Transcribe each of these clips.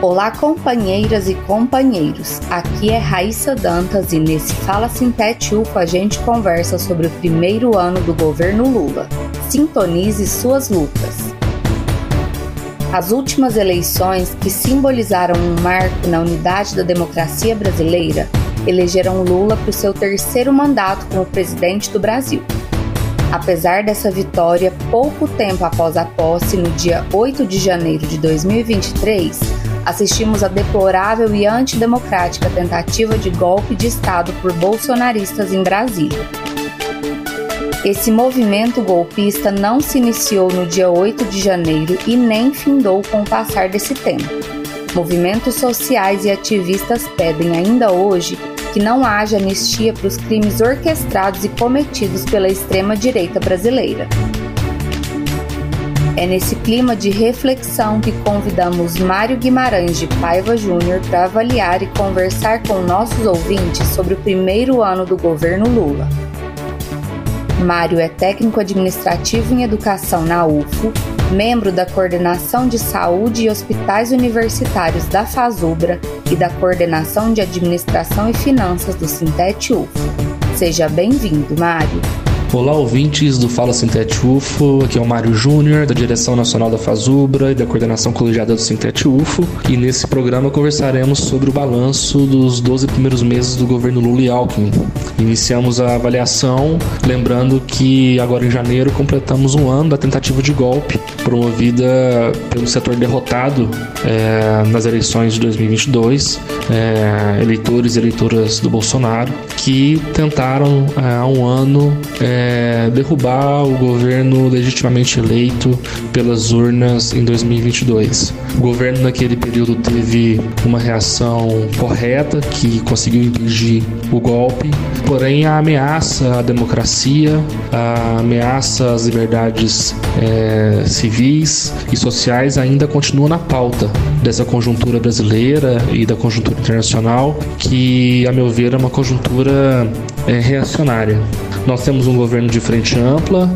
Olá, companheiras e companheiros. Aqui é Raíssa Dantas e nesse Fala Sintete UFO a gente conversa sobre o primeiro ano do governo Lula. Sintonize suas lutas. As últimas eleições, que simbolizaram um marco na unidade da democracia brasileira, elegeram Lula para o seu terceiro mandato como presidente do Brasil. Apesar dessa vitória, pouco tempo após a posse, no dia 8 de janeiro de 2023, assistimos a deplorável e antidemocrática tentativa de golpe de Estado por bolsonaristas em Brasília. Esse movimento golpista não se iniciou no dia 8 de janeiro e nem findou com o passar desse tempo. Movimentos sociais e ativistas pedem ainda hoje que não haja anistia para os crimes orquestrados e cometidos pela extrema-direita brasileira. É nesse clima de reflexão que convidamos Mário Guimarães de Paiva Júnior para avaliar e conversar com nossos ouvintes sobre o primeiro ano do governo Lula. Mário é técnico administrativo em educação na UFO, membro da Coordenação de Saúde e Hospitais Universitários da FASUBRA e da Coordenação de Administração e Finanças do Sintete UFO. Seja bem-vindo, Mário. Olá, ouvintes do Fala Sintete UFO. Aqui é o Mário Júnior, da Direção Nacional da Fazubra e da Coordenação Colegiada do Sintete UFO. E nesse programa conversaremos sobre o balanço dos 12 primeiros meses do governo Lula e Alckmin. Iniciamos a avaliação, lembrando que agora em janeiro completamos um ano da tentativa de golpe promovida pelo setor derrotado é, nas eleições de 2022, é, eleitores e eleitoras do Bolsonaro, que tentaram é, há um ano é, derrubar o governo legitimamente eleito pelas urnas em 2022. O governo naquele período teve uma reação correta que conseguiu impedir o golpe, porém a ameaça à democracia, a ameaça às liberdades é, civis e sociais ainda continua na pauta dessa conjuntura brasileira e da conjuntura internacional, que, a meu ver, é uma conjuntura é, reacionária. Nós temos um governo de frente ampla,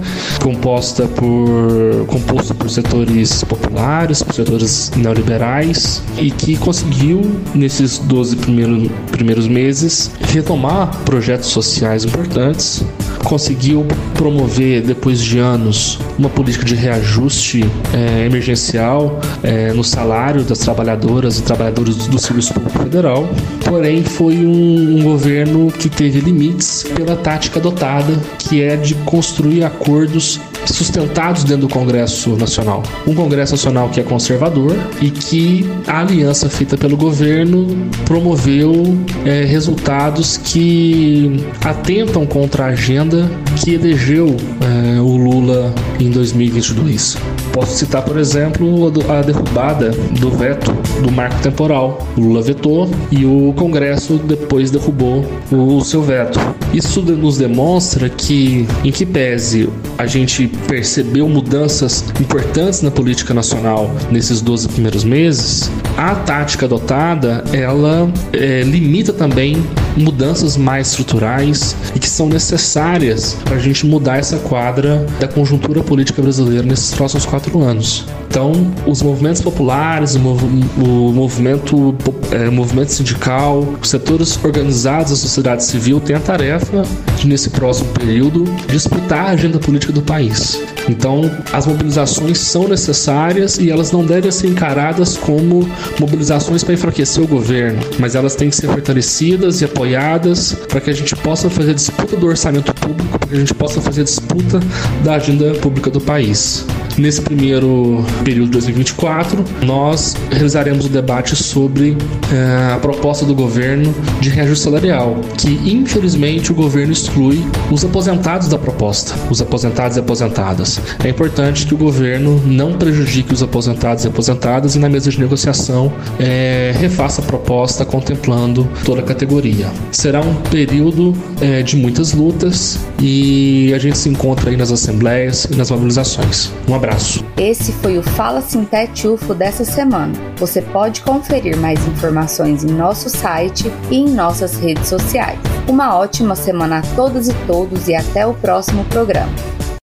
composta por, composto por setores populares, por setores neoliberais, e que conseguiu, nesses 12 primeiros, primeiros meses, retomar projetos sociais importantes, conseguiu promover, depois de anos, uma política de reajuste é, emergencial é, no salário das trabalhadoras e trabalhadores do Serviço Público Federal. Porém, foi um, um governo que teve limites pela tática adotada, que é de construir acordos sustentados dentro do Congresso Nacional. Um Congresso Nacional que é conservador e que a aliança feita pelo governo promoveu é, resultados que atentam contra a agenda que elegeu é, o Lula em 2022. Posso citar, por exemplo, a derrubada do veto do marco temporal. O Lula vetou e o Congresso depois derrubou o seu veto. Isso nos demonstra que, em que pese a gente percebeu mudanças importantes na política nacional nesses 12 primeiros meses, a tática adotada ela é, limita também mudanças mais estruturais e que são necessárias para a gente mudar essa quadra da conjuntura política brasileira nesses próximos quatro anos. Então, os movimentos populares, o, mov o movimento, é, movimento sindical, os setores organizados da sociedade civil têm a tarefa de, nesse próximo período, disputar a agenda política do país. Então, as mobilizações são necessárias e elas não devem ser encaradas como mobilizações para enfraquecer o governo, mas elas têm que ser fortalecidas e apoiadas para que a gente possa fazer disputa do orçamento público, para que a gente possa fazer disputa da agenda pública do país. Nesse primeiro período de 2024, nós realizaremos o debate sobre eh, a proposta do governo de reajuste salarial, que infelizmente o governo exclui os aposentados da proposta, os aposentados e aposentadas. É importante que o governo não prejudique os aposentados e aposentadas e na mesa de negociação eh, refaça a proposta contemplando toda a categoria. Será um período eh, de muitas lutas e a gente se encontra aí nas assembleias e nas mobilizações. Um abraço abraço. Esse foi o Fala Sintete UFO dessa semana. Você pode conferir mais informações em nosso site e em nossas redes sociais. Uma ótima semana a todas e todos e até o próximo programa.